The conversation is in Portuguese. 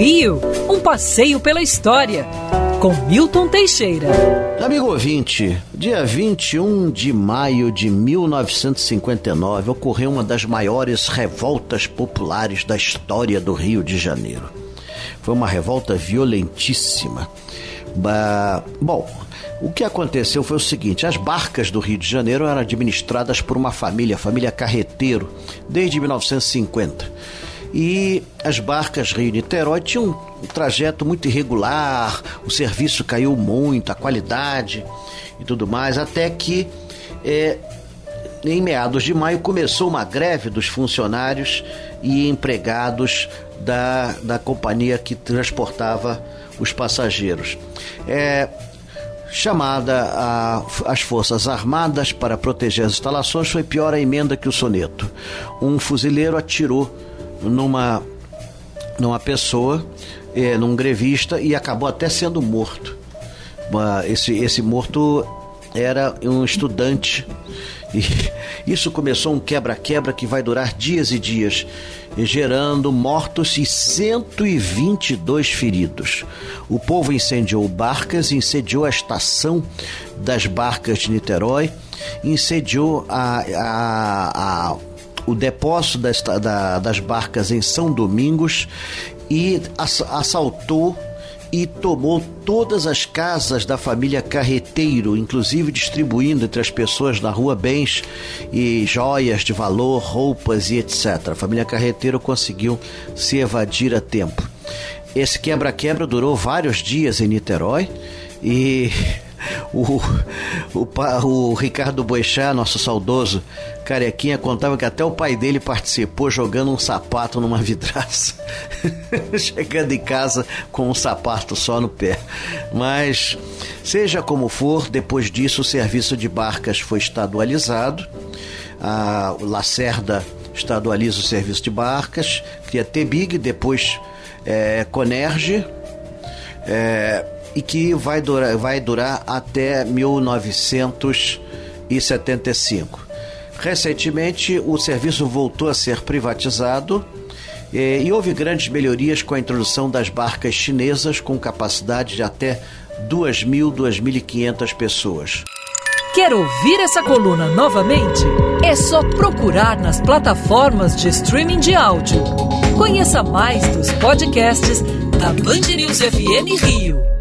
Rio, um passeio pela história, com Milton Teixeira. Amigo ouvinte, dia 21 de maio de 1959 ocorreu uma das maiores revoltas populares da história do Rio de Janeiro. Foi uma revolta violentíssima. Bom, o que aconteceu foi o seguinte: as barcas do Rio de Janeiro eram administradas por uma família, a família Carreteiro, desde 1950. E as barcas Rio-Niterói tinham um trajeto muito irregular, o serviço caiu muito, a qualidade e tudo mais, até que é, em meados de maio começou uma greve dos funcionários e empregados da, da companhia que transportava os passageiros. É, chamada a, as Forças Armadas para proteger as instalações, foi pior a emenda que o soneto. Um fuzileiro atirou numa, numa pessoa, é, num grevista, e acabou até sendo morto. Esse, esse morto era um estudante. E isso começou um quebra-quebra que vai durar dias e dias, gerando mortos e 122 feridos. O povo incendiou barcas, incendiou a estação das barcas de Niterói, incendiou a, a, a o depósito das, da, das barcas em São Domingos e assaltou e tomou todas as casas da família Carreteiro, inclusive distribuindo entre as pessoas na rua bens e joias de valor, roupas e etc. A família Carreteiro conseguiu se evadir a tempo. Esse quebra-quebra durou vários dias em Niterói e o, o, o Ricardo Boechat, nosso saudoso carequinha, contava que até o pai dele participou jogando um sapato numa vidraça. Chegando em casa com um sapato só no pé. Mas, seja como for, depois disso o serviço de barcas foi estadualizado. A Lacerda estadualiza o serviço de barcas, cria Tebig, depois é, Conerge. É, e que vai durar, vai durar até 1975. Recentemente, o serviço voltou a ser privatizado e, e houve grandes melhorias com a introdução das barcas chinesas com capacidade de até 2.000, 2.500 pessoas. Quer ouvir essa coluna novamente? É só procurar nas plataformas de streaming de áudio. Conheça mais dos podcasts da Band News FM Rio.